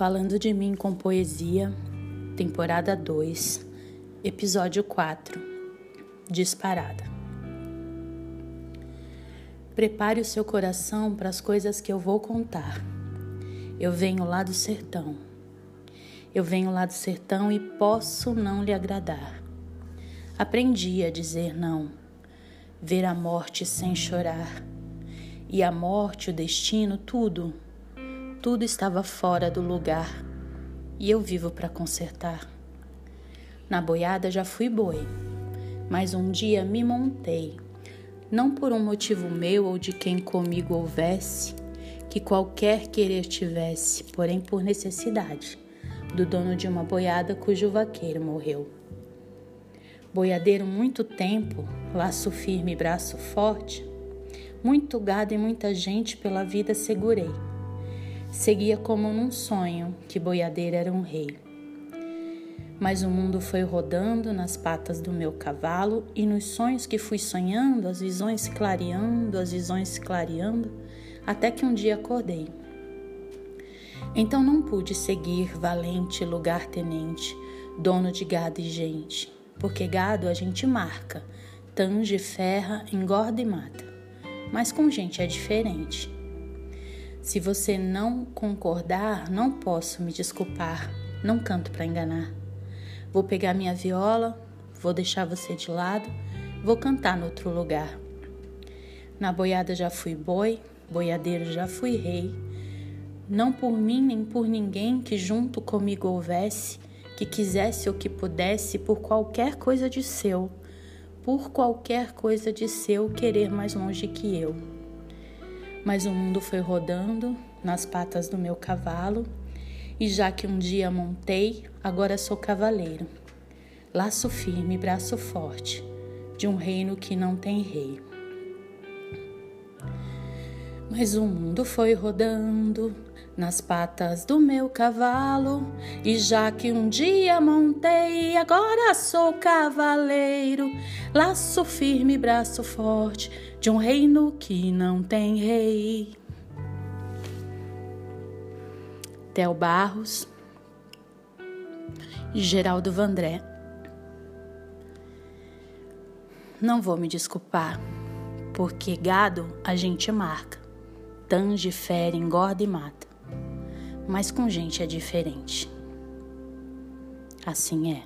Falando de mim com poesia, temporada 2, episódio 4 Disparada. Prepare o seu coração para as coisas que eu vou contar. Eu venho lá do sertão. Eu venho lá do sertão e posso não lhe agradar. Aprendi a dizer não, ver a morte sem chorar. E a morte, o destino, tudo tudo estava fora do lugar e eu vivo para consertar. Na boiada já fui boi, mas um dia me montei, não por um motivo meu ou de quem comigo houvesse, que qualquer querer tivesse, porém por necessidade, do dono de uma boiada cujo vaqueiro morreu. Boiadeiro muito tempo, laço firme e braço forte, muito gado e muita gente pela vida segurei Seguia como num sonho que boiadeiro era um rei. Mas o mundo foi rodando nas patas do meu cavalo e nos sonhos que fui sonhando, as visões clareando, as visões clareando, até que um dia acordei. Então não pude seguir valente lugar-tenente, dono de gado e gente, porque gado a gente marca, tange, ferra, engorda e mata. Mas com gente é diferente. Se você não concordar, não posso me desculpar. Não canto para enganar. Vou pegar minha viola, vou deixar você de lado, vou cantar no outro lugar. Na boiada já fui boi, boiadeiro já fui rei. Não por mim nem por ninguém que junto comigo houvesse, que quisesse ou que pudesse, por qualquer coisa de seu, por qualquer coisa de seu querer mais longe que eu. Mas o mundo foi rodando nas patas do meu cavalo, e já que um dia montei, agora sou cavaleiro. Laço firme, braço forte, de um reino que não tem rei. Mas o mundo foi rodando nas patas do meu cavalo, e já que um dia montei, agora sou cavaleiro, laço firme, braço forte, de um reino que não tem rei. Theo Barros, Geraldo Vandré. Não vou me desculpar, porque gado a gente marca, tange, fere, engorda e mata mas com gente é diferente. Assim é.